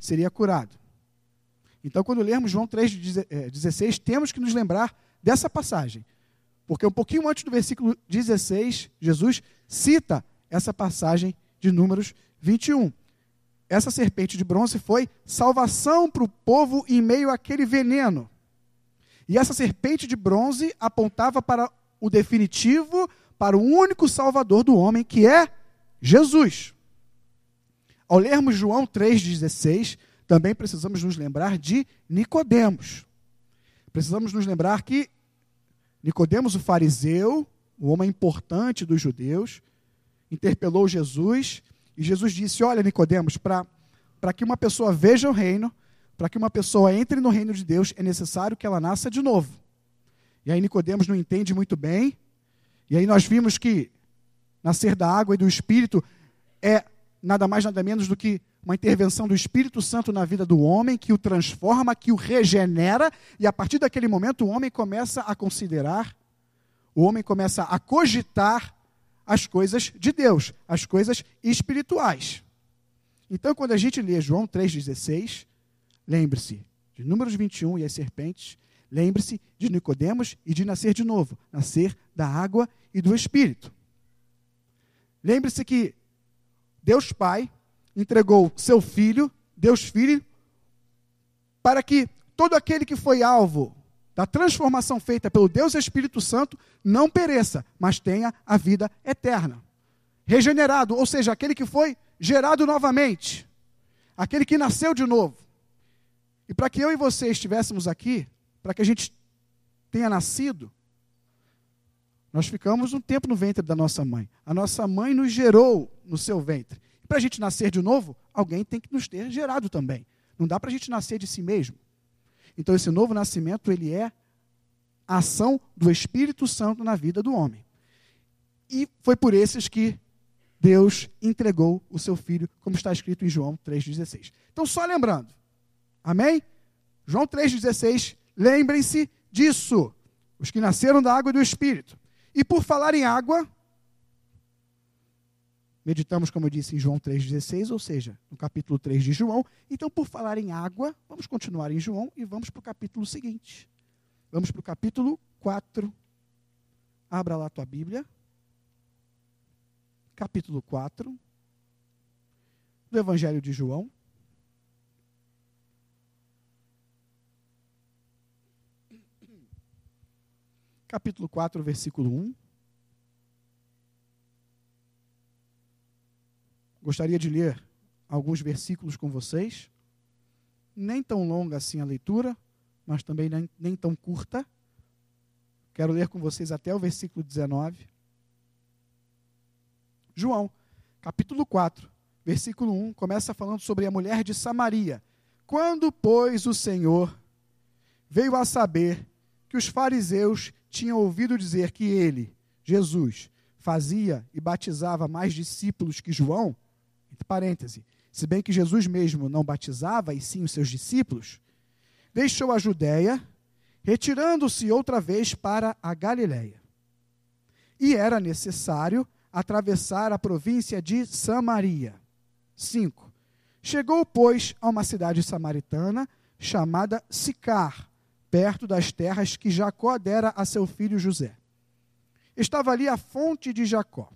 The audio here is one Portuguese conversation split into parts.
seria curado. Então, quando lermos João 3,16, eh, temos que nos lembrar dessa passagem. Porque um pouquinho antes do versículo 16, Jesus cita essa passagem de Números 21. Essa serpente de bronze foi salvação para o povo em meio àquele veneno. E essa serpente de bronze apontava para o definitivo, para o único salvador do homem, que é Jesus. Ao lermos João 3,16, também precisamos nos lembrar de Nicodemos. Precisamos nos lembrar que Nicodemos, o fariseu, o homem importante dos judeus, interpelou Jesus e Jesus disse: Olha, Nicodemos, para que uma pessoa veja o reino, para que uma pessoa entre no reino de Deus, é necessário que ela nasça de novo. E aí Nicodemos não entende muito bem. E aí nós vimos que nascer da água e do Espírito é nada mais nada menos do que uma intervenção do Espírito Santo na vida do homem, que o transforma, que o regenera, e a partir daquele momento o homem começa a considerar, o homem começa a cogitar as coisas de Deus, as coisas espirituais. Então, quando a gente lê João 3,16, lembre-se de Números 21 e as serpentes, lembre-se de Nicodemos e de nascer de novo, nascer da água e do Espírito. Lembre-se que Deus Pai entregou seu Filho, Deus Filho, para que todo aquele que foi alvo da transformação feita pelo Deus Espírito Santo não pereça, mas tenha a vida eterna. Regenerado, ou seja, aquele que foi gerado novamente, aquele que nasceu de novo. E para que eu e você estivéssemos aqui, para que a gente tenha nascido, nós ficamos um tempo no ventre da nossa mãe. A nossa mãe nos gerou no seu ventre. Para a gente nascer de novo, alguém tem que nos ter gerado também. Não dá para a gente nascer de si mesmo. Então, esse novo nascimento, ele é a ação do Espírito Santo na vida do homem. E foi por esses que Deus entregou o seu filho, como está escrito em João 3,16. Então, só lembrando, amém? João 3,16, lembrem-se disso, os que nasceram da água e do Espírito. E por falar em água, meditamos, como eu disse, em João 3,16, ou seja, no capítulo 3 de João. Então, por falar em água, vamos continuar em João e vamos para o capítulo seguinte. Vamos para o capítulo 4. Abra lá a tua Bíblia. Capítulo 4 do Evangelho de João. capítulo 4, versículo 1. Gostaria de ler alguns versículos com vocês. Nem tão longa assim a leitura, mas também nem, nem tão curta. Quero ler com vocês até o versículo 19. João, capítulo 4, versículo 1, começa falando sobre a mulher de Samaria. Quando, pois, o Senhor veio a saber que os fariseus tinham ouvido dizer que ele, Jesus, fazia e batizava mais discípulos que João, entre parênteses, se bem que Jesus mesmo não batizava, e sim os seus discípulos, deixou a Judéia, retirando-se outra vez para a Galiléia. E era necessário atravessar a província de Samaria. 5. Chegou, pois, a uma cidade samaritana chamada Sicar, perto das terras que Jacó dera a seu filho José. Estava ali a fonte de Jacó.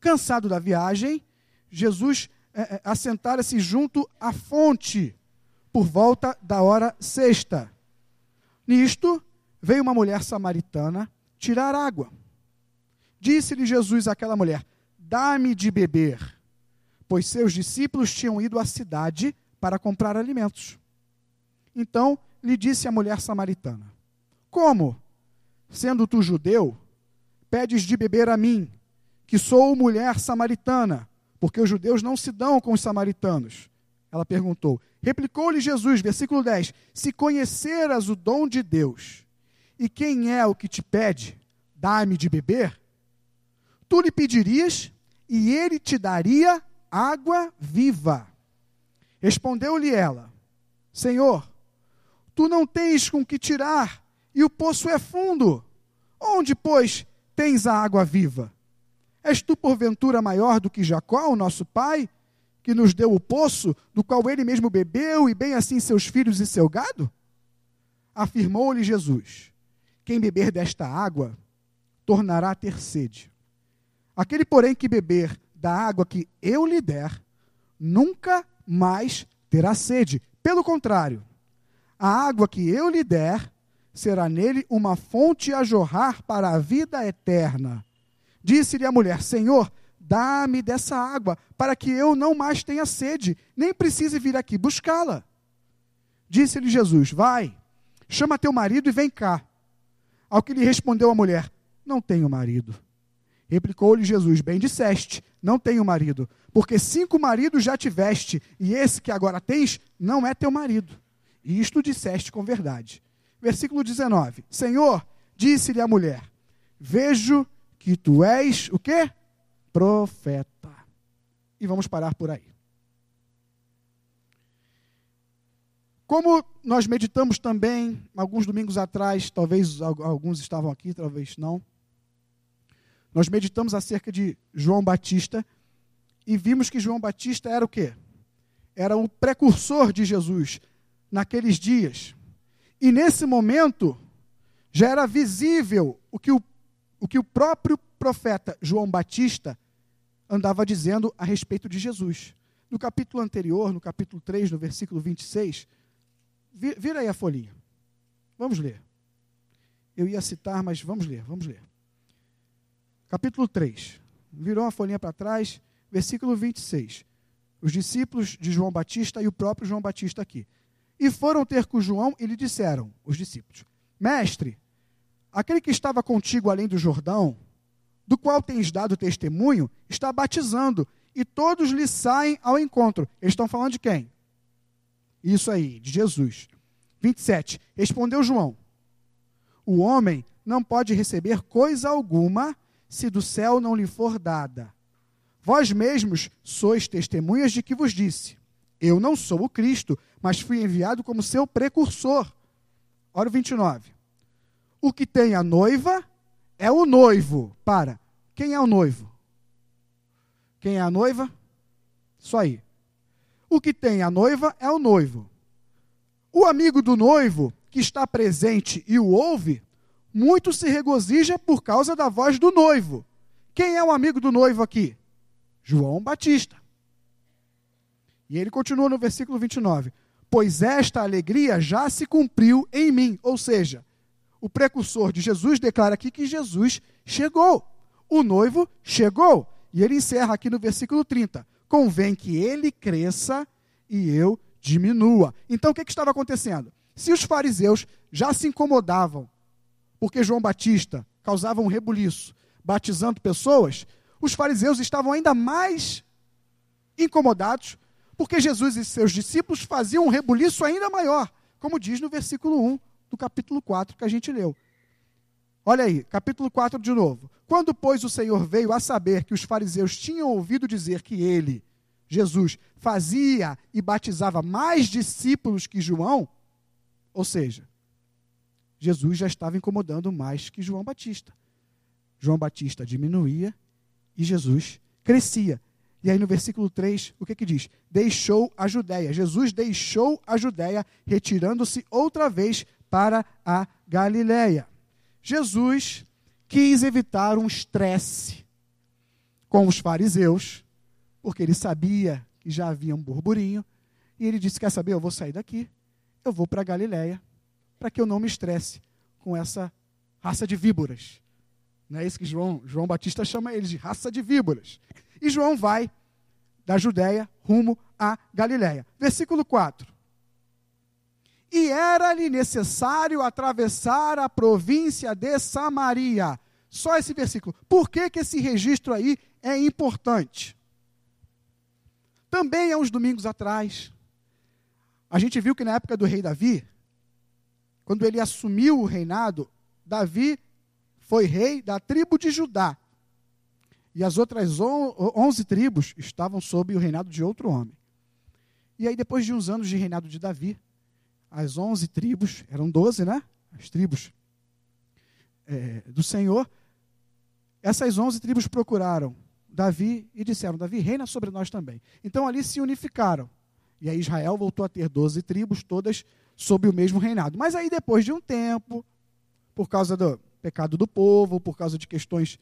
Cansado da viagem, Jesus é, é, assentara-se junto à fonte, por volta da hora sexta. Nisto, veio uma mulher samaritana tirar água. Disse-lhe Jesus àquela mulher: Dá-me de beber, pois seus discípulos tinham ido à cidade para comprar alimentos. Então lhe disse a mulher samaritana: Como, sendo tu judeu, pedes de beber a mim, que sou mulher samaritana, porque os judeus não se dão com os samaritanos? Ela perguntou. Replicou-lhe Jesus, versículo 10: Se conheceras o dom de Deus, e quem é o que te pede, dá-me de beber, tu lhe pedirias, e ele te daria água viva. Respondeu-lhe ela: Senhor, Tu não tens com que tirar, e o poço é fundo. Onde, pois, tens a água viva? És tu, porventura, maior do que Jacó, o nosso pai, que nos deu o poço, do qual ele mesmo bebeu, e bem assim seus filhos e seu gado? Afirmou-lhe Jesus: Quem beber desta água, tornará a ter sede. Aquele, porém, que beber da água que eu lhe der, nunca mais terá sede. Pelo contrário, a água que eu lhe der será nele uma fonte a jorrar para a vida eterna. Disse-lhe a mulher: Senhor, dá-me dessa água, para que eu não mais tenha sede, nem precise vir aqui buscá-la. Disse-lhe Jesus: Vai, chama teu marido e vem cá. Ao que lhe respondeu a mulher: Não tenho marido. Replicou-lhe Jesus: Bem disseste, não tenho marido, porque cinco maridos já tiveste, e esse que agora tens não é teu marido. E isto disseste com verdade. Versículo 19: Senhor, disse-lhe a mulher: Vejo que tu és o quê? Profeta. E vamos parar por aí. Como nós meditamos também alguns domingos atrás, talvez alguns estavam aqui, talvez não. Nós meditamos acerca de João Batista e vimos que João Batista era o quê? Era o precursor de Jesus naqueles dias. E nesse momento já era visível o que o, o que o próprio profeta João Batista andava dizendo a respeito de Jesus. No capítulo anterior, no capítulo 3, no versículo 26, vira aí a folhinha. Vamos ler. Eu ia citar, mas vamos ler, vamos ler. Capítulo 3. Virou uma folhinha para trás, versículo 26. Os discípulos de João Batista e o próprio João Batista aqui. E foram ter com João e lhe disseram, os discípulos: Mestre, aquele que estava contigo além do Jordão, do qual tens dado testemunho, está batizando, e todos lhe saem ao encontro. Eles estão falando de quem? Isso aí, de Jesus. 27. Respondeu João: O homem não pode receber coisa alguma se do céu não lhe for dada. Vós mesmos sois testemunhas de que vos disse: Eu não sou o Cristo, mas fui enviado como seu precursor. Ora o 29. O que tem a noiva é o noivo. Para. Quem é o noivo? Quem é a noiva? Isso aí. O que tem a noiva é o noivo. O amigo do noivo, que está presente e o ouve, muito se regozija por causa da voz do noivo. Quem é o amigo do noivo aqui? João Batista. E ele continua no versículo 29. Pois esta alegria já se cumpriu em mim. Ou seja, o precursor de Jesus declara aqui que Jesus chegou. O noivo chegou. E ele encerra aqui no versículo 30. Convém que ele cresça e eu diminua. Então o que, que estava acontecendo? Se os fariseus já se incomodavam porque João Batista causava um rebuliço batizando pessoas, os fariseus estavam ainda mais incomodados porque Jesus e seus discípulos faziam um rebuliço ainda maior, como diz no versículo 1 do capítulo 4 que a gente leu. Olha aí, capítulo 4 de novo. Quando, pois, o Senhor veio a saber que os fariseus tinham ouvido dizer que ele, Jesus, fazia e batizava mais discípulos que João, ou seja, Jesus já estava incomodando mais que João Batista. João Batista diminuía e Jesus crescia. E aí no versículo 3, o que que diz? Deixou a Judéia. Jesus deixou a Judéia, retirando-se outra vez para a Galiléia. Jesus quis evitar um estresse com os fariseus, porque ele sabia que já havia um burburinho, e ele disse: Quer saber? Eu vou sair daqui, eu vou para a Galiléia, para que eu não me estresse com essa raça de víboras. Não é isso que João, João Batista chama eles de raça de víboras. E João vai da Judéia rumo a Galiléia. Versículo 4. E era-lhe necessário atravessar a província de Samaria. Só esse versículo. Por que, que esse registro aí é importante? Também há uns domingos atrás, a gente viu que na época do rei Davi, quando ele assumiu o reinado, Davi foi rei da tribo de Judá. E as outras onze tribos estavam sob o reinado de outro homem. E aí, depois de uns anos de reinado de Davi, as onze tribos, eram doze, né? As tribos é, do Senhor, essas onze tribos procuraram Davi e disseram: Davi, reina sobre nós também. Então ali se unificaram. E aí Israel voltou a ter 12 tribos, todas sob o mesmo reinado. Mas aí, depois de um tempo, por causa do pecado do povo, por causa de questões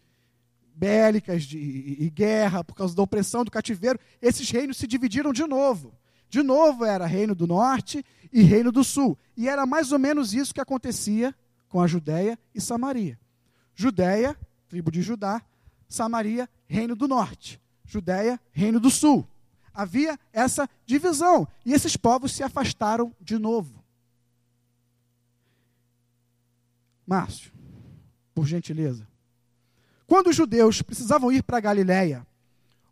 bélicas de, e, e guerra, por causa da opressão do cativeiro, esses reinos se dividiram de novo. De novo era reino do norte e reino do sul. E era mais ou menos isso que acontecia com a Judéia e Samaria. Judéia, tribo de Judá, Samaria, reino do norte. Judéia, reino do sul. Havia essa divisão. E esses povos se afastaram de novo. Márcio, por gentileza. Quando os judeus precisavam ir para Galiléia,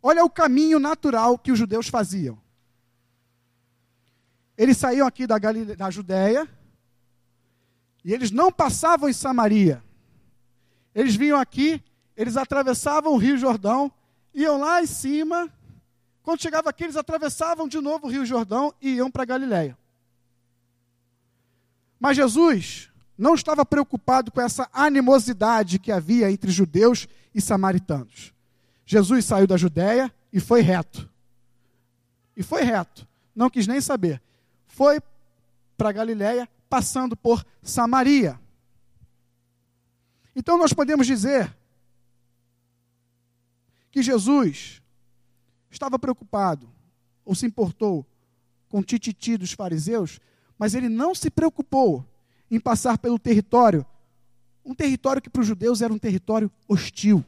olha o caminho natural que os judeus faziam. Eles saíam aqui da, Galile... da Judéia e eles não passavam em Samaria. Eles vinham aqui, eles atravessavam o Rio Jordão, iam lá em cima. Quando chegava aqui, eles atravessavam de novo o Rio Jordão e iam para Galiléia. Mas Jesus não estava preocupado com essa animosidade que havia entre judeus e samaritanos. Jesus saiu da Judéia e foi reto. E foi reto, não quis nem saber. Foi para Galiléia, passando por Samaria. Então nós podemos dizer que Jesus estava preocupado ou se importou com o tititi dos fariseus, mas ele não se preocupou em passar pelo território, um território que para os judeus era um território hostil.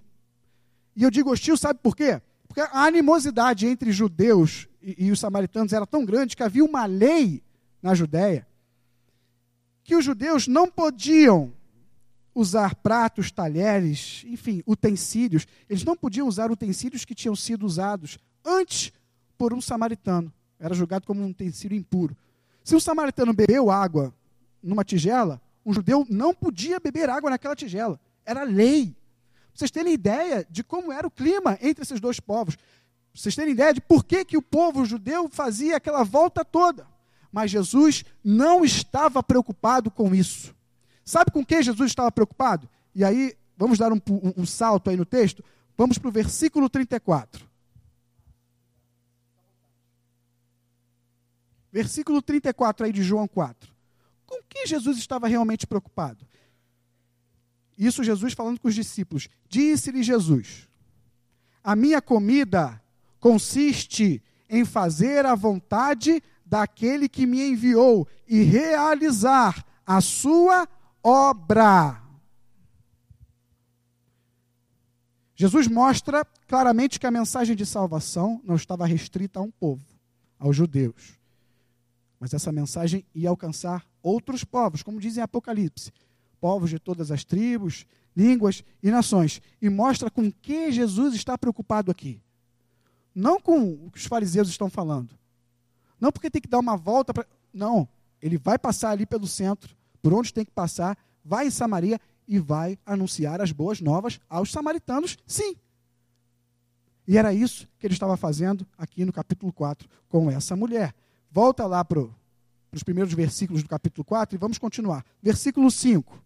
E eu digo hostil, sabe por quê? Porque a animosidade entre judeus e, e os samaritanos era tão grande que havia uma lei na Judéia que os judeus não podiam usar pratos, talheres, enfim, utensílios. Eles não podiam usar utensílios que tinham sido usados antes por um samaritano. Era julgado como um utensílio impuro. Se um samaritano bebeu água numa tigela, um judeu não podia beber água naquela tigela. Era lei. Vocês terem ideia de como era o clima entre esses dois povos. Vocês terem ideia de por que, que o povo judeu fazia aquela volta toda. Mas Jesus não estava preocupado com isso. Sabe com que Jesus estava preocupado? E aí, vamos dar um, um, um salto aí no texto. Vamos para o versículo 34. Versículo 34 aí de João 4. Com que Jesus estava realmente preocupado? Isso Jesus falando com os discípulos. Disse-lhe Jesus: A minha comida consiste em fazer a vontade daquele que me enviou e realizar a sua obra. Jesus mostra claramente que a mensagem de salvação não estava restrita a um povo, aos judeus. Mas essa mensagem ia alcançar outros povos, como dizem Apocalipse, povos de todas as tribos, línguas e nações. E mostra com que Jesus está preocupado aqui. Não com o que os fariseus estão falando. Não porque tem que dar uma volta para. Não. Ele vai passar ali pelo centro, por onde tem que passar, vai em Samaria e vai anunciar as boas novas aos samaritanos, sim. E era isso que ele estava fazendo aqui no capítulo 4 com essa mulher. Volta lá para os primeiros versículos do capítulo 4 e vamos continuar. Versículo 5.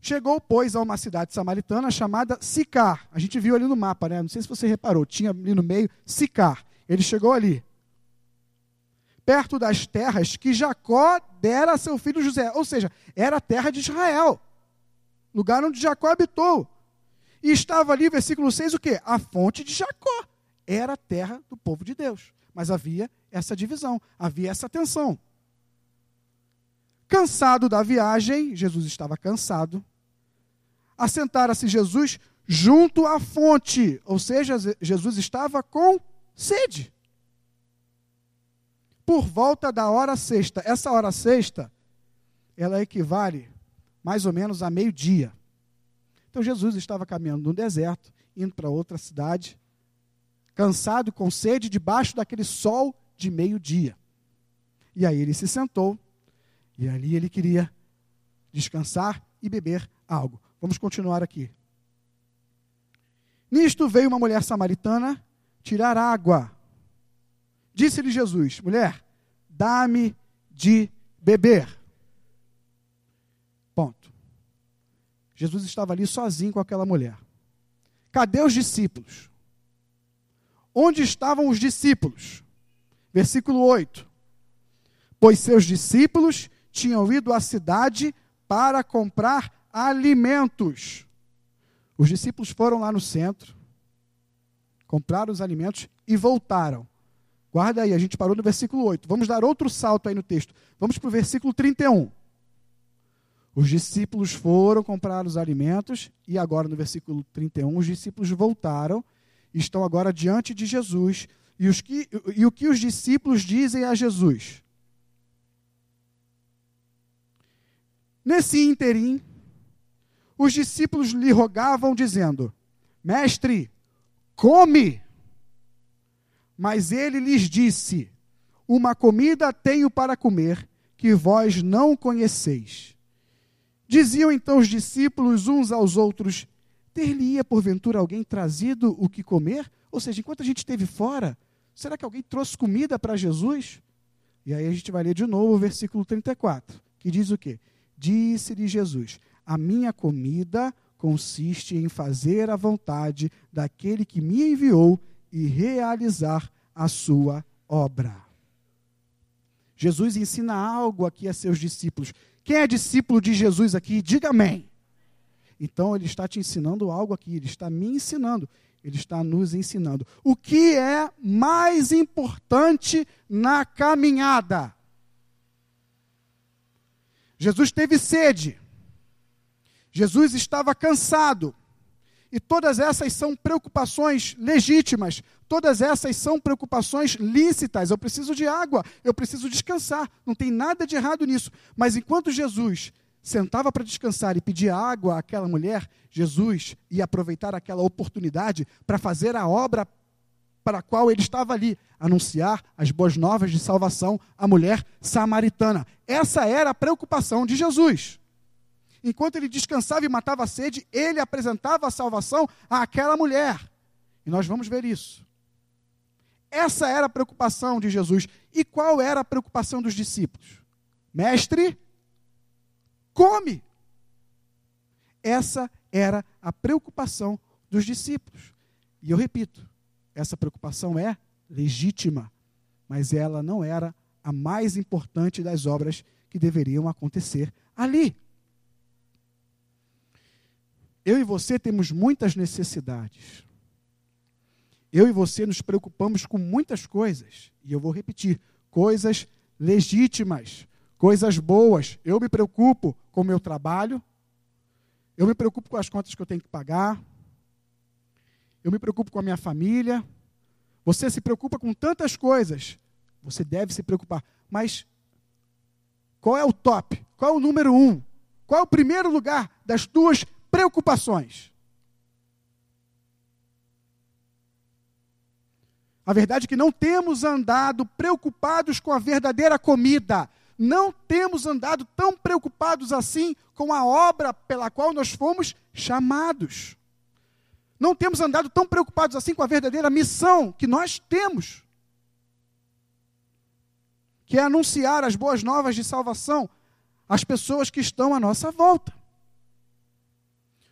Chegou, pois, a uma cidade samaritana chamada Sicar. A gente viu ali no mapa, né? Não sei se você reparou, tinha ali no meio Sicar. Ele chegou ali. Perto das terras que Jacó dera a seu filho José. Ou seja, era a terra de Israel. Lugar onde Jacó habitou. E estava ali, versículo 6, o quê? A fonte de Jacó. Era a terra do povo de Deus. Mas havia essa divisão, havia essa tensão. Cansado da viagem, Jesus estava cansado. Assentara-se Jesus junto à fonte, ou seja, Jesus estava com sede. Por volta da hora sexta. Essa hora sexta, ela equivale mais ou menos a meio-dia. Então Jesus estava caminhando no deserto, indo para outra cidade, cansado, com sede, debaixo daquele sol de meio-dia. E aí ele se sentou, e ali ele queria descansar e beber algo. Vamos continuar aqui. Nisto veio uma mulher samaritana tirar água. Disse-lhe Jesus: Mulher, dá-me de beber. Ponto. Jesus estava ali sozinho com aquela mulher. Cadê os discípulos? Onde estavam os discípulos? Versículo 8. Pois seus discípulos tinham ido à cidade para comprar alimentos. Os discípulos foram lá no centro, compraram os alimentos e voltaram. Guarda aí, a gente parou no versículo 8. Vamos dar outro salto aí no texto. Vamos para o versículo 31. Os discípulos foram comprar os alimentos e agora no versículo 31 os discípulos voltaram, estão agora diante de Jesus. E, os que, e o que os discípulos dizem a Jesus? Nesse interim, os discípulos lhe rogavam, dizendo: Mestre, come. Mas ele lhes disse: Uma comida tenho para comer que vós não conheceis. Diziam então os discípulos uns aos outros: Ter-lhe-ia porventura alguém trazido o que comer? Ou seja, enquanto a gente esteve fora, será que alguém trouxe comida para Jesus? E aí a gente vai ler de novo o versículo 34, que diz o quê? Disse-lhe Jesus: A minha comida consiste em fazer a vontade daquele que me enviou e realizar a sua obra. Jesus ensina algo aqui a seus discípulos. Quem é discípulo de Jesus aqui, diga amém. Então ele está te ensinando algo aqui, ele está me ensinando, ele está nos ensinando. O que é mais importante na caminhada? Jesus teve sede. Jesus estava cansado. E todas essas são preocupações legítimas, todas essas são preocupações lícitas. Eu preciso de água, eu preciso descansar, não tem nada de errado nisso. Mas enquanto Jesus sentava para descansar e pedia água àquela mulher, Jesus ia aproveitar aquela oportunidade para fazer a obra para a qual ele estava ali, anunciar as boas novas de salvação à mulher samaritana. Essa era a preocupação de Jesus. Enquanto ele descansava e matava a sede, ele apresentava a salvação àquela mulher. E nós vamos ver isso. Essa era a preocupação de Jesus. E qual era a preocupação dos discípulos? Mestre, come. Essa era a preocupação dos discípulos. E eu repito, essa preocupação é legítima, mas ela não era a mais importante das obras que deveriam acontecer ali. Eu e você temos muitas necessidades. Eu e você nos preocupamos com muitas coisas. E eu vou repetir: coisas legítimas, coisas boas. Eu me preocupo com o meu trabalho. Eu me preocupo com as contas que eu tenho que pagar eu me preocupo com a minha família. Você se preocupa com tantas coisas. Você deve se preocupar. Mas qual é o top? Qual é o número um? Qual é o primeiro lugar das tuas preocupações? A verdade é que não temos andado preocupados com a verdadeira comida. Não temos andado tão preocupados assim com a obra pela qual nós fomos chamados. Não temos andado tão preocupados assim com a verdadeira missão que nós temos, que é anunciar as boas novas de salvação às pessoas que estão à nossa volta.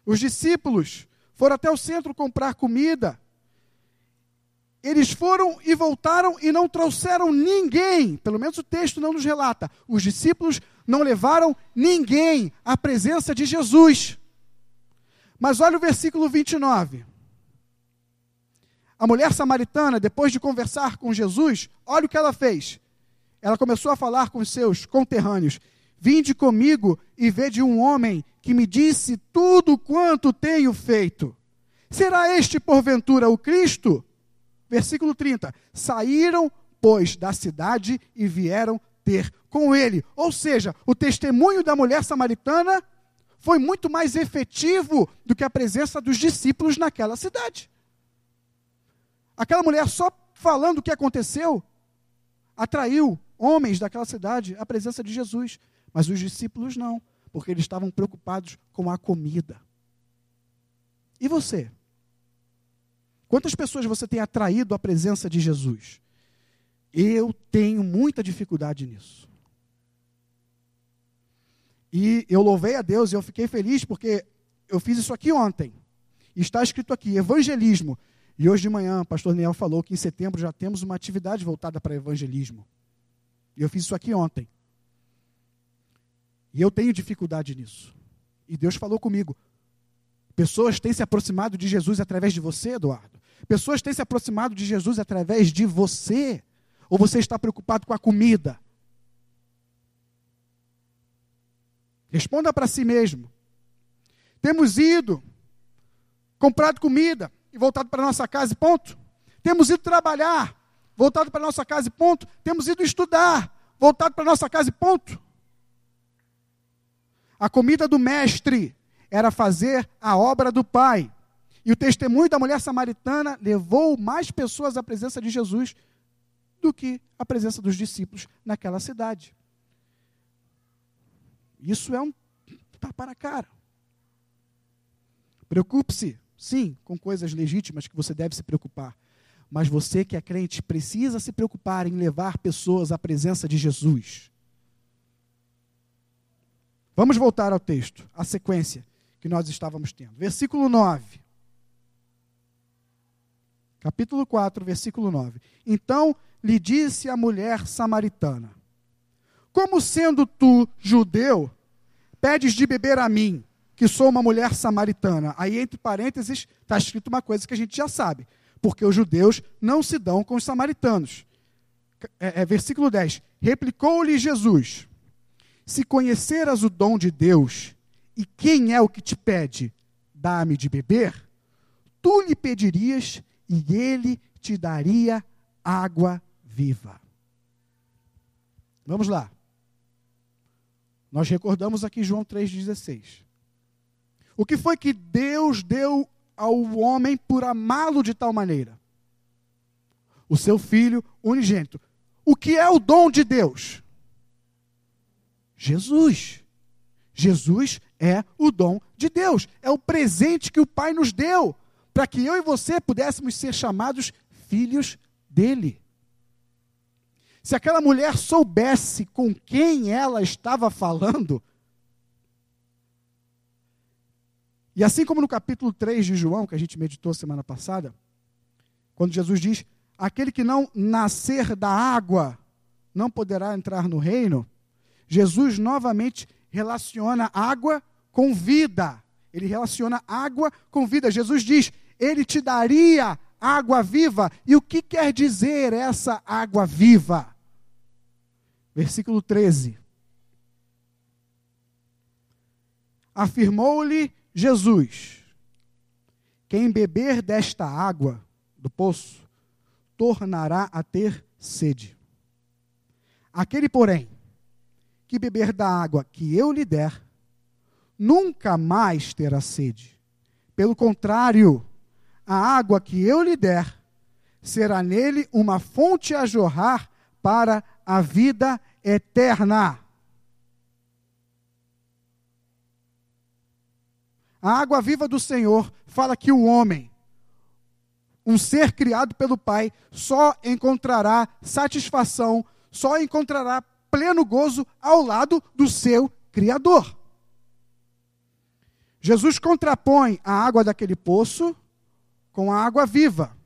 Os discípulos foram até o centro comprar comida. Eles foram e voltaram e não trouxeram ninguém, pelo menos o texto não nos relata. Os discípulos não levaram ninguém à presença de Jesus. Mas olha o versículo 29. A mulher samaritana, depois de conversar com Jesus, olha o que ela fez. Ela começou a falar com seus conterrâneos: Vinde comigo e vede um homem que me disse tudo quanto tenho feito. Será este, porventura, o Cristo? Versículo 30. Saíram, pois, da cidade e vieram ter com ele. Ou seja, o testemunho da mulher samaritana foi muito mais efetivo do que a presença dos discípulos naquela cidade. Aquela mulher só falando o que aconteceu atraiu homens daquela cidade à presença de Jesus, mas os discípulos não, porque eles estavam preocupados com a comida. E você? Quantas pessoas você tem atraído à presença de Jesus? Eu tenho muita dificuldade nisso. E eu louvei a Deus e eu fiquei feliz porque eu fiz isso aqui ontem. Está escrito aqui, evangelismo. E hoje de manhã, o pastor Daniel falou que em setembro já temos uma atividade voltada para evangelismo. E eu fiz isso aqui ontem. E eu tenho dificuldade nisso. E Deus falou comigo. Pessoas têm se aproximado de Jesus através de você, Eduardo. Pessoas têm se aproximado de Jesus através de você. Ou você está preocupado com a comida? Responda para si mesmo. Temos ido, comprado comida e voltado para nossa casa e ponto. Temos ido trabalhar, voltado para nossa casa e ponto. Temos ido estudar, voltado para nossa casa e ponto. A comida do mestre era fazer a obra do Pai. E o testemunho da mulher samaritana levou mais pessoas à presença de Jesus do que a presença dos discípulos naquela cidade. Isso é um tapa na cara. Preocupe-se, sim, com coisas legítimas que você deve se preocupar. Mas você que é crente precisa se preocupar em levar pessoas à presença de Jesus. Vamos voltar ao texto, à sequência que nós estávamos tendo. Versículo 9. Capítulo 4, versículo 9. Então lhe disse a mulher samaritana: Como sendo tu judeu, pedes de beber a mim, que sou uma mulher samaritana. Aí, entre parênteses, está escrito uma coisa que a gente já sabe. Porque os judeus não se dão com os samaritanos. É, é versículo 10. Replicou-lhe Jesus: Se conheceras o dom de Deus, e quem é o que te pede, dá-me de beber, tu lhe pedirias, e ele te daria água viva. Vamos lá. Nós recordamos aqui João 3,16. O que foi que Deus deu ao homem por amá-lo de tal maneira? O seu filho unigênito. O que é o dom de Deus? Jesus. Jesus é o dom de Deus, é o presente que o Pai nos deu, para que eu e você pudéssemos ser chamados filhos dele. Se aquela mulher soubesse com quem ela estava falando, e assim como no capítulo 3 de João, que a gente meditou semana passada, quando Jesus diz: Aquele que não nascer da água não poderá entrar no reino, Jesus novamente relaciona água com vida. Ele relaciona água com vida. Jesus diz: Ele te daria água viva. E o que quer dizer essa água viva? Versículo 13. Afirmou-lhe Jesus: Quem beber desta água do poço tornará a ter sede. Aquele, porém, que beber da água que eu lhe der, nunca mais terá sede. Pelo contrário, a água que eu lhe der será nele uma fonte a jorrar para a vida eterna. A água viva do Senhor fala que o homem, um ser criado pelo Pai, só encontrará satisfação, só encontrará pleno gozo ao lado do seu Criador. Jesus contrapõe a água daquele poço com a água viva.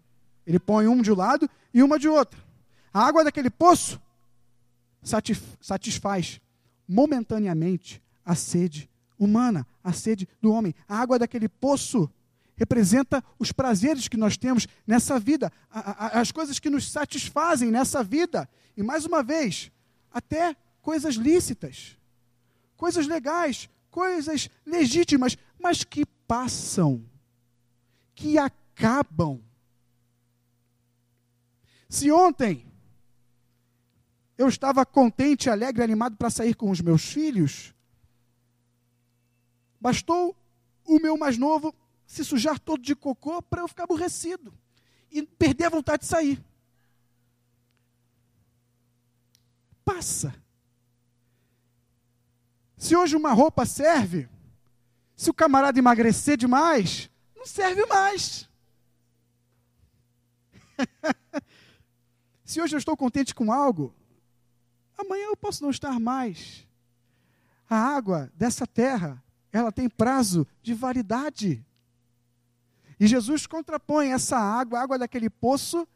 Ele põe um de um lado e uma de outro. A água daquele poço satisfaz momentaneamente a sede humana, a sede do homem. A água daquele poço representa os prazeres que nós temos nessa vida, as coisas que nos satisfazem nessa vida. E mais uma vez, até coisas lícitas, coisas legais, coisas legítimas, mas que passam, que acabam. Se ontem eu estava contente, alegre, animado para sair com os meus filhos, bastou o meu mais novo se sujar todo de cocô para eu ficar aborrecido e perder a vontade de sair. Passa. Se hoje uma roupa serve, se o camarada emagrecer demais, não serve mais. se hoje eu estou contente com algo, amanhã eu posso não estar mais. A água dessa terra, ela tem prazo de validade. E Jesus contrapõe essa água, a água daquele poço,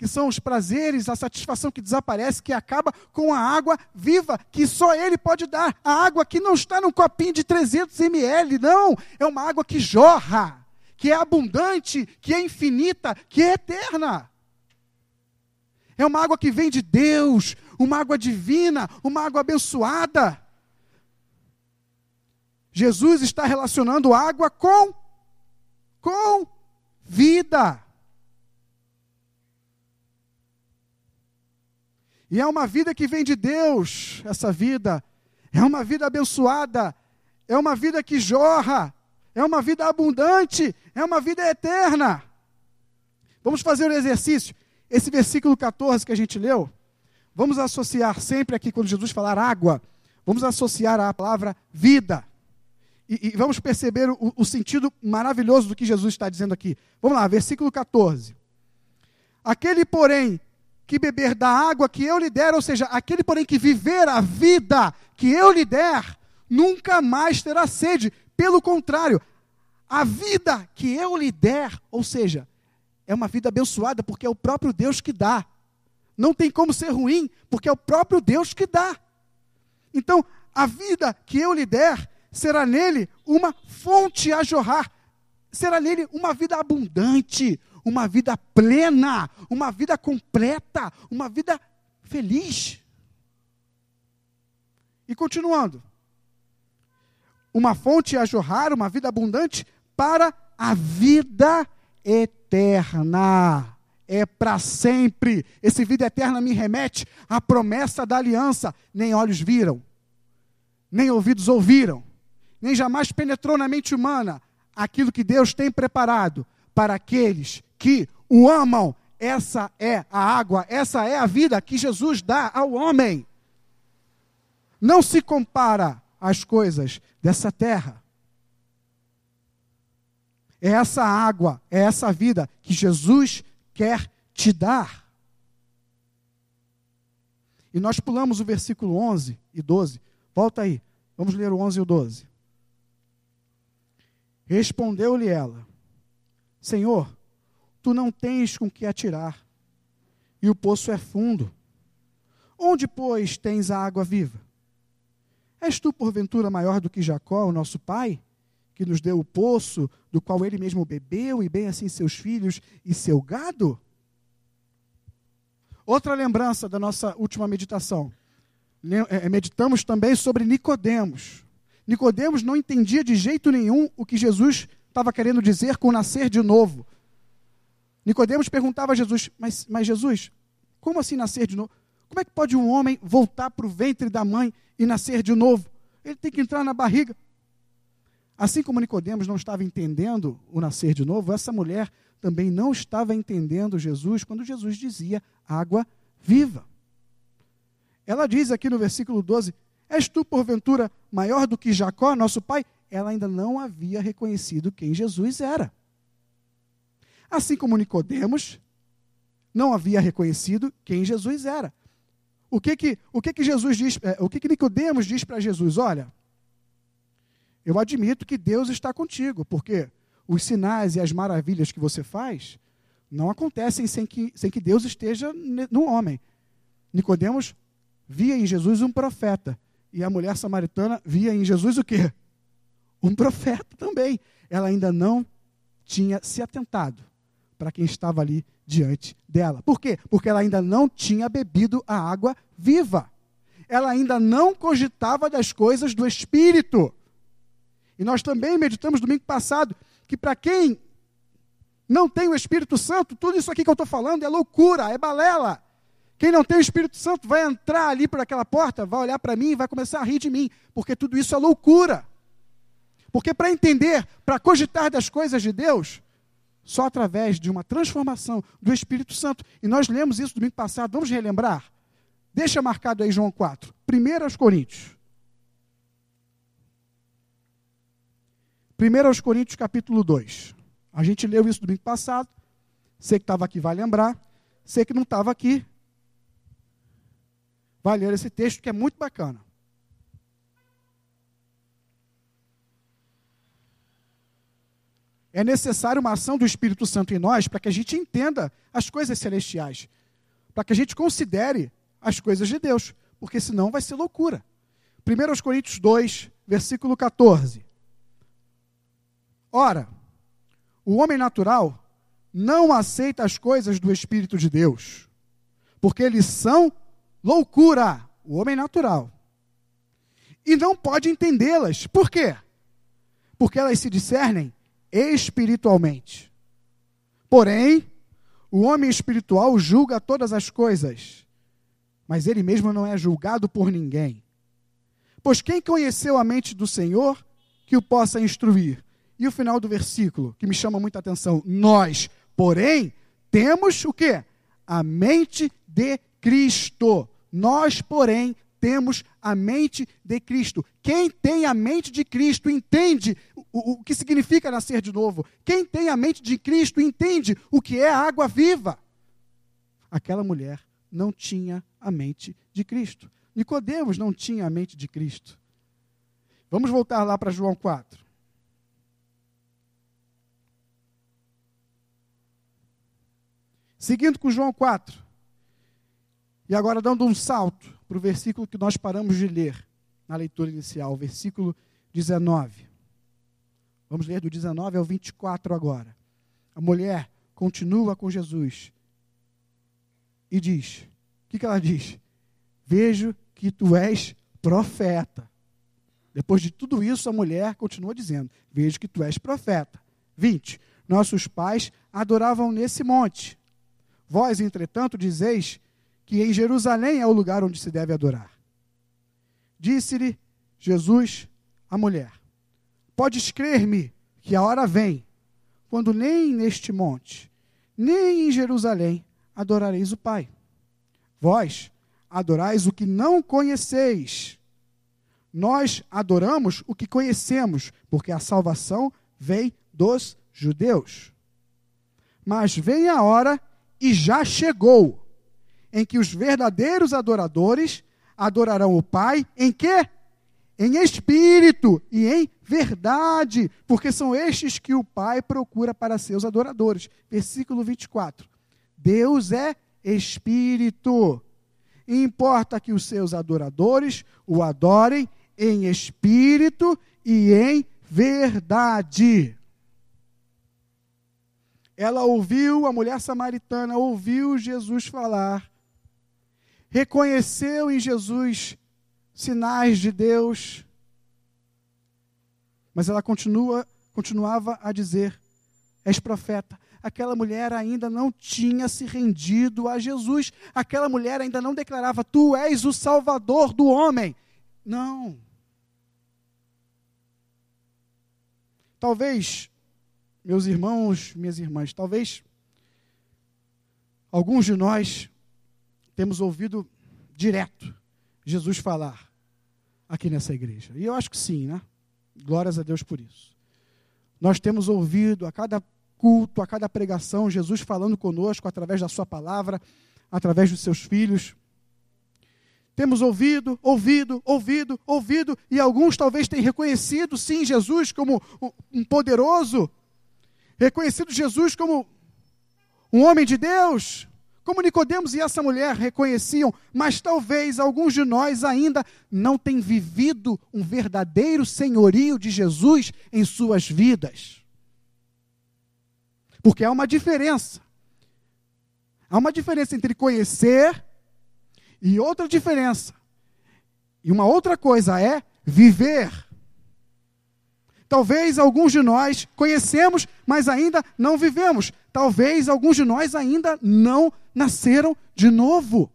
que são os prazeres, a satisfação que desaparece, que acaba com a água viva, que só Ele pode dar. A água que não está num copinho de 300 ml, não. É uma água que jorra, que é abundante, que é infinita, que é eterna. É uma água que vem de Deus, uma água divina, uma água abençoada. Jesus está relacionando água com com vida. E é uma vida que vem de Deus, essa vida. É uma vida abençoada. É uma vida que jorra. É uma vida abundante. É uma vida eterna. Vamos fazer um exercício. Esse versículo 14 que a gente leu, vamos associar sempre aqui, quando Jesus falar água, vamos associar a palavra vida. E, e vamos perceber o, o sentido maravilhoso do que Jesus está dizendo aqui. Vamos lá, versículo 14. Aquele, porém, que beber da água que eu lhe der, ou seja, aquele, porém, que viver a vida que eu lhe der, nunca mais terá sede. Pelo contrário, a vida que eu lhe der, ou seja, é uma vida abençoada, porque é o próprio Deus que dá. Não tem como ser ruim, porque é o próprio Deus que dá. Então, a vida que eu lhe der será nele uma fonte a jorrar, será nele uma vida abundante, uma vida plena, uma vida completa, uma vida feliz. E continuando, uma fonte a jorrar, uma vida abundante para a vida eterna. É para sempre. Esse vida eterna me remete à promessa da aliança. Nem olhos viram, nem ouvidos ouviram, nem jamais penetrou na mente humana aquilo que Deus tem preparado para aqueles que o amam. Essa é a água, essa é a vida que Jesus dá ao homem. Não se compara às coisas dessa terra. É essa água, é essa vida que Jesus quer te dar. E nós pulamos o versículo 11 e 12. Volta aí. Vamos ler o 11 e o 12. Respondeu-lhe ela: Senhor, tu não tens com que atirar, e o poço é fundo. Onde, pois, tens a água viva? És tu, porventura, maior do que Jacó, o nosso pai, que nos deu o poço, do qual ele mesmo bebeu, e bem assim seus filhos e seu gado? Outra lembrança da nossa última meditação. Eh, meditamos também sobre Nicodemos. Nicodemos não entendia de jeito nenhum o que Jesus estava querendo dizer com nascer de novo. Nicodemos perguntava a Jesus: mas, mas Jesus, como assim nascer de novo? Como é que pode um homem voltar para o ventre da mãe e nascer de novo? Ele tem que entrar na barriga. Assim como Nicodemos não estava entendendo o nascer de novo, essa mulher também não estava entendendo Jesus quando Jesus dizia água viva. Ela diz aqui no versículo 12: És tu, porventura, maior do que Jacó, nosso pai? Ela ainda não havia reconhecido quem Jesus era. Assim como Nicodemos não havia reconhecido quem Jesus era. O que que, o que, que Jesus diz, é, o que, que Nicodemos diz para Jesus? Olha, eu admito que Deus está contigo, porque os sinais e as maravilhas que você faz não acontecem sem que, sem que Deus esteja no homem. Nicodemos via em Jesus um profeta e a mulher samaritana via em Jesus o quê? Um profeta também. Ela ainda não tinha se atentado para quem estava ali diante dela. Por quê? Porque ela ainda não tinha bebido a água viva. Ela ainda não cogitava das coisas do Espírito. E nós também meditamos domingo passado que para quem não tem o Espírito Santo, tudo isso aqui que eu estou falando é loucura, é balela. Quem não tem o Espírito Santo vai entrar ali por aquela porta, vai olhar para mim e vai começar a rir de mim, porque tudo isso é loucura. Porque para entender, para cogitar das coisas de Deus, só através de uma transformação do Espírito Santo. E nós lemos isso domingo passado, vamos relembrar? Deixa marcado aí João 4. 1 aos Coríntios. 1 aos Coríntios, capítulo 2. A gente leu isso domingo passado. Você que estava aqui vai lembrar. Você que não estava aqui, vai ler esse texto que é muito bacana. É necessária uma ação do Espírito Santo em nós para que a gente entenda as coisas celestiais, para que a gente considere as coisas de Deus, porque senão vai ser loucura. 1 Coríntios 2, versículo 14. Ora, o homem natural não aceita as coisas do Espírito de Deus, porque eles são loucura, o homem natural. E não pode entendê-las. Por quê? Porque elas se discernem espiritualmente. Porém, o homem espiritual julga todas as coisas, mas ele mesmo não é julgado por ninguém. Pois quem conheceu a mente do Senhor que o possa instruir? E o final do versículo, que me chama muita atenção, nós, porém, temos o quê? A mente de Cristo. Nós, porém, temos a mente de Cristo. Quem tem a mente de Cristo entende o, o, que significa nascer de novo. Quem tem a mente de Cristo entende o que é a água viva. Aquela mulher não tinha a mente de Cristo. Nicodemos não tinha a mente de Cristo. Vamos voltar lá para João 4. Seguindo com João 4. E agora dando um salto para o versículo que nós paramos de ler na leitura inicial, versículo 19. Vamos ler do 19 ao 24 agora. A mulher continua com Jesus e diz: O que, que ela diz? Vejo que tu és profeta. Depois de tudo isso, a mulher continua dizendo: Vejo que tu és profeta. 20. Nossos pais adoravam nesse monte. Vós, entretanto, dizeis que em Jerusalém é o lugar onde se deve adorar. Disse-lhe Jesus à mulher: Podes crer-me que a hora vem, quando nem neste monte, nem em Jerusalém adorareis o Pai. Vós adorais o que não conheceis. Nós adoramos o que conhecemos, porque a salvação vem dos judeus. Mas vem a hora e já chegou em que os verdadeiros adoradores adorarão o Pai em quê? Em espírito e em verdade, porque são estes que o Pai procura para seus adoradores. Versículo 24. Deus é espírito. E importa que os seus adoradores o adorem em espírito e em verdade. Ela ouviu, a mulher samaritana ouviu Jesus falar reconheceu em Jesus sinais de Deus, mas ela continua, continuava a dizer: És profeta. Aquela mulher ainda não tinha se rendido a Jesus. Aquela mulher ainda não declarava: Tu és o Salvador do homem. Não. Talvez, meus irmãos, minhas irmãs, talvez alguns de nós temos ouvido direto Jesus falar aqui nessa igreja. E eu acho que sim, né? Glórias a Deus por isso. Nós temos ouvido a cada culto, a cada pregação, Jesus falando conosco através da Sua palavra, através dos seus filhos. Temos ouvido, ouvido, ouvido, ouvido, e alguns talvez tenham reconhecido, sim, Jesus como um poderoso, reconhecido Jesus como um homem de Deus, como Nicodemos e essa mulher reconheciam, mas talvez alguns de nós ainda não tenham vivido um verdadeiro senhorio de Jesus em suas vidas. Porque há uma diferença. Há uma diferença entre conhecer e outra diferença. E uma outra coisa é viver. Talvez alguns de nós conhecemos, mas ainda não vivemos. Talvez alguns de nós ainda não nasceram de novo.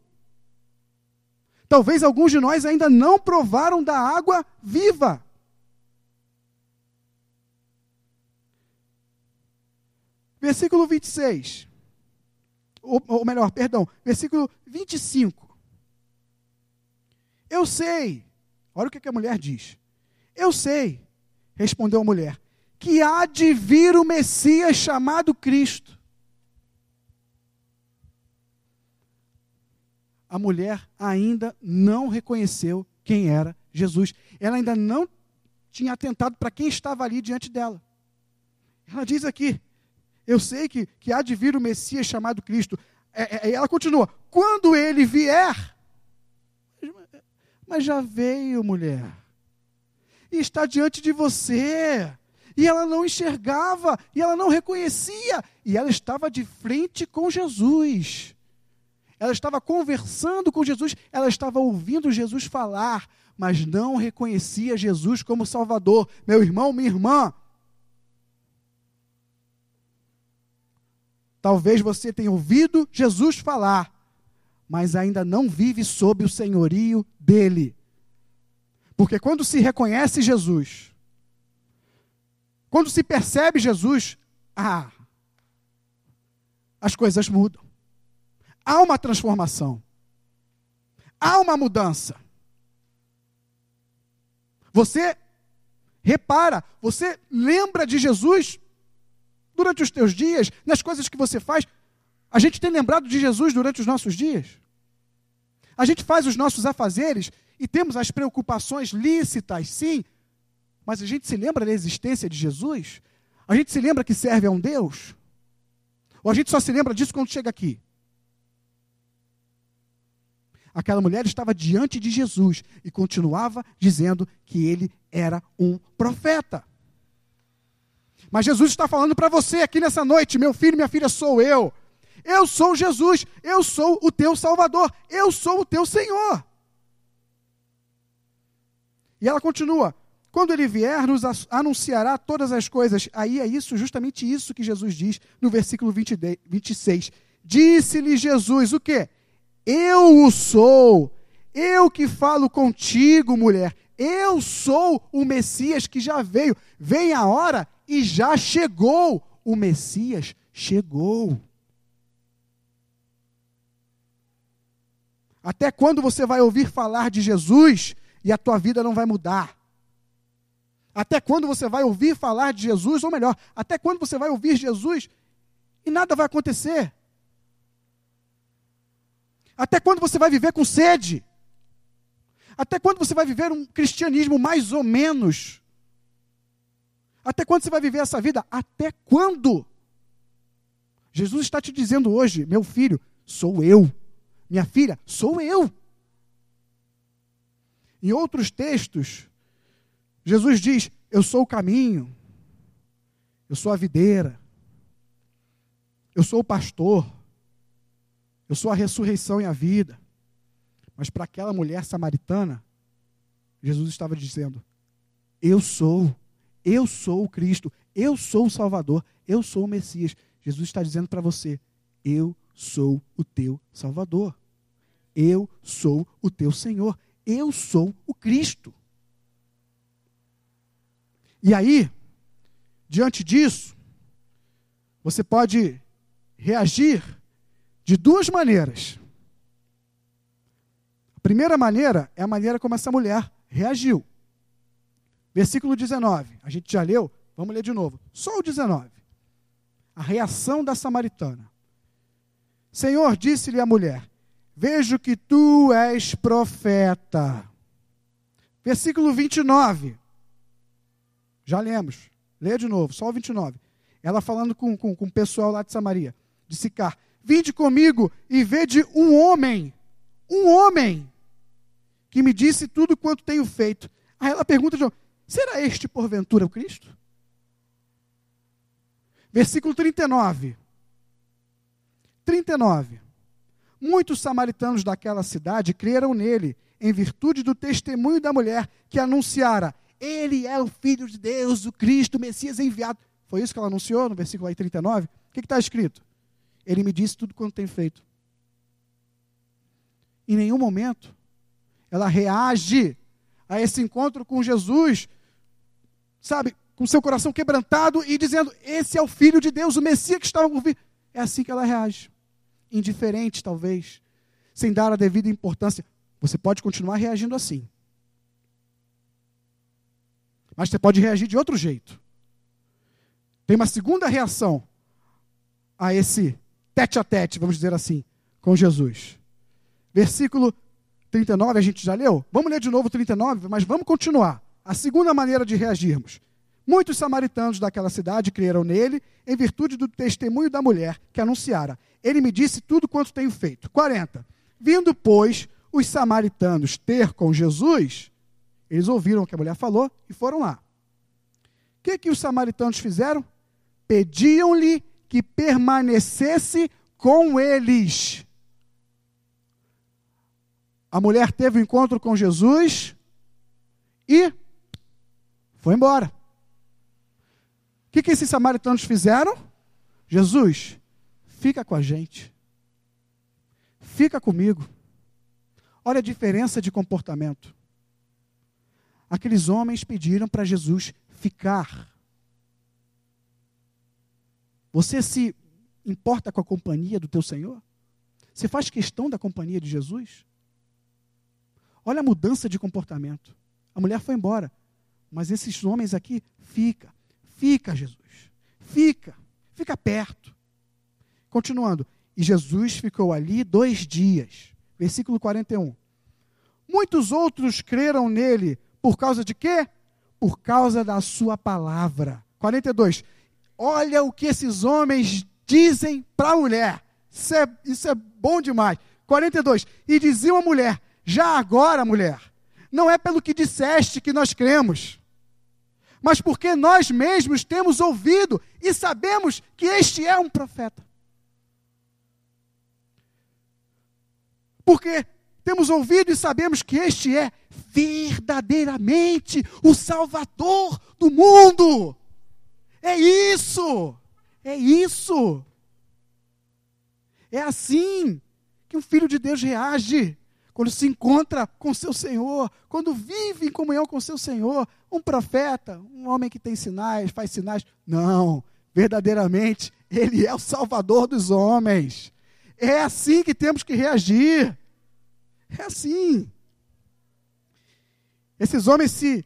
Talvez alguns de nós ainda não provaram da água viva. Versículo 26. Ou, ou melhor, perdão, versículo 25. Eu sei. Olha o que a mulher diz. Eu sei Respondeu a mulher: Que há de vir o Messias chamado Cristo. A mulher ainda não reconheceu quem era Jesus. Ela ainda não tinha atentado para quem estava ali diante dela. Ela diz aqui: Eu sei que, que há de vir o Messias chamado Cristo. É, é, ela continua: Quando ele vier. Mas já veio, mulher. E está diante de você. E ela não enxergava, e ela não reconhecia, e ela estava de frente com Jesus. Ela estava conversando com Jesus, ela estava ouvindo Jesus falar, mas não reconhecia Jesus como Salvador. Meu irmão, minha irmã, talvez você tenha ouvido Jesus falar, mas ainda não vive sob o senhorio dele. Porque quando se reconhece Jesus, quando se percebe Jesus, ah, as coisas mudam. Há uma transformação. Há uma mudança. Você repara, você lembra de Jesus durante os teus dias, nas coisas que você faz. A gente tem lembrado de Jesus durante os nossos dias. A gente faz os nossos afazeres e temos as preocupações lícitas, sim, mas a gente se lembra da existência de Jesus? A gente se lembra que serve a um Deus? Ou a gente só se lembra disso quando chega aqui? Aquela mulher estava diante de Jesus e continuava dizendo que ele era um profeta. Mas Jesus está falando para você aqui nessa noite, meu filho, minha filha, sou eu. Eu sou Jesus, eu sou o teu Salvador, eu sou o teu Senhor. E ela continua: quando ele vier, nos anunciará todas as coisas. Aí é isso, justamente isso que Jesus diz no versículo 20, 26. Disse-lhe Jesus o quê? Eu o sou. Eu que falo contigo, mulher. Eu sou o Messias que já veio. Vem a hora e já chegou. O Messias chegou. Até quando você vai ouvir falar de Jesus e a tua vida não vai mudar? Até quando você vai ouvir falar de Jesus, ou melhor, até quando você vai ouvir Jesus e nada vai acontecer? Até quando você vai viver com sede? Até quando você vai viver um cristianismo mais ou menos? Até quando você vai viver essa vida? Até quando? Jesus está te dizendo hoje, meu filho, sou eu. Minha filha, sou eu. Em outros textos, Jesus diz: Eu sou o caminho, eu sou a videira, eu sou o pastor, eu sou a ressurreição e a vida. Mas para aquela mulher samaritana, Jesus estava dizendo: Eu sou, eu sou o Cristo, eu sou o Salvador, eu sou o Messias. Jesus está dizendo para você: Eu sou o teu Salvador, eu sou o teu Senhor, eu sou o Cristo. E aí, diante disso, você pode reagir de duas maneiras. A primeira maneira é a maneira como essa mulher reagiu. Versículo 19, a gente já leu, vamos ler de novo. Só o 19. A reação da samaritana. Senhor, disse-lhe a mulher: Vejo que tu és profeta. Versículo 29. Já lemos. Leia de novo, só o 29. Ela falando com, com, com o pessoal lá de Samaria, de Sicar. Vinde comigo e vede um homem, um homem, que me disse tudo quanto tenho feito. Aí ela pergunta, João, será este porventura o Cristo? Versículo 39. 39. Muitos samaritanos daquela cidade creram nele, em virtude do testemunho da mulher que anunciara: ele é o Filho de Deus, o Cristo, o Messias enviado. Foi isso que ela anunciou no versículo aí 39? O que está escrito? Ele me disse tudo quanto tem feito. Em nenhum momento ela reage a esse encontro com Jesus, sabe, com seu coração quebrantado e dizendo: Esse é o Filho de Deus, o Messias que estava por vir. É assim que ela reage. Indiferente, talvez, sem dar a devida importância. Você pode continuar reagindo assim. Mas você pode reagir de outro jeito. Tem uma segunda reação a esse tete a tete, vamos dizer assim, com Jesus. Versículo 39, a gente já leu? Vamos ler de novo 39, mas vamos continuar. A segunda maneira de reagirmos. Muitos samaritanos daquela cidade creram nele em virtude do testemunho da mulher que anunciara. Ele me disse tudo quanto tenho feito. 40. Vindo, pois, os samaritanos ter com Jesus, eles ouviram o que a mulher falou e foram lá. O que, que os samaritanos fizeram? Pediam-lhe que permanecesse com eles. A mulher teve o um encontro com Jesus e foi embora. O que, que esses samaritanos fizeram? Jesus, fica com a gente. Fica comigo. Olha a diferença de comportamento. Aqueles homens pediram para Jesus ficar. Você se importa com a companhia do teu Senhor? Você faz questão da companhia de Jesus? Olha a mudança de comportamento. A mulher foi embora, mas esses homens aqui, fica, fica, Jesus, fica, fica perto. Continuando, e Jesus ficou ali dois dias. Versículo 41. Muitos outros creram nele por causa de quê? Por causa da sua palavra. 42. Olha o que esses homens dizem para a mulher. Isso é, isso é bom demais. 42. E diziam a mulher: Já agora, mulher, não é pelo que disseste que nós cremos, mas porque nós mesmos temos ouvido e sabemos que este é um profeta. Porque temos ouvido e sabemos que este é verdadeiramente o Salvador do mundo. É isso! É isso! É assim que um filho de Deus reage quando se encontra com seu Senhor, quando vive em comunhão com seu Senhor. Um profeta, um homem que tem sinais, faz sinais. Não, verdadeiramente, ele é o Salvador dos homens. É assim que temos que reagir. É assim. Esses homens se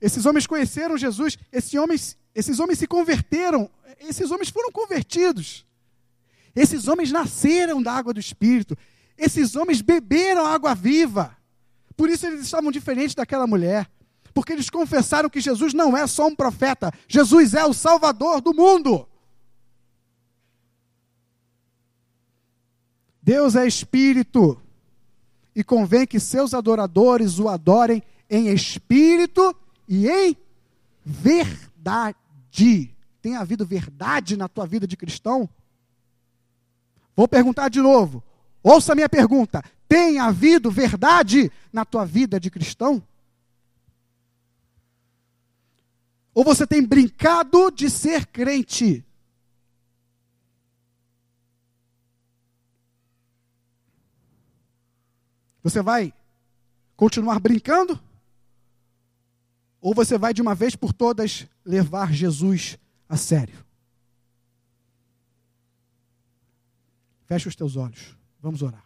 esses homens conheceram Jesus, esses homens esses homens se converteram, esses homens foram convertidos. Esses homens nasceram da água do Espírito. Esses homens beberam água viva. Por isso eles estavam diferentes daquela mulher. Porque eles confessaram que Jesus não é só um profeta, Jesus é o Salvador do mundo. Deus é Espírito. E convém que seus adoradores o adorem em espírito e em verdade de. Tem havido verdade na tua vida de cristão? Vou perguntar de novo. Ouça a minha pergunta. Tem havido verdade na tua vida de cristão? Ou você tem brincado de ser crente? Você vai continuar brincando? Ou você vai de uma vez por todas levar Jesus a sério? Feche os teus olhos. Vamos orar.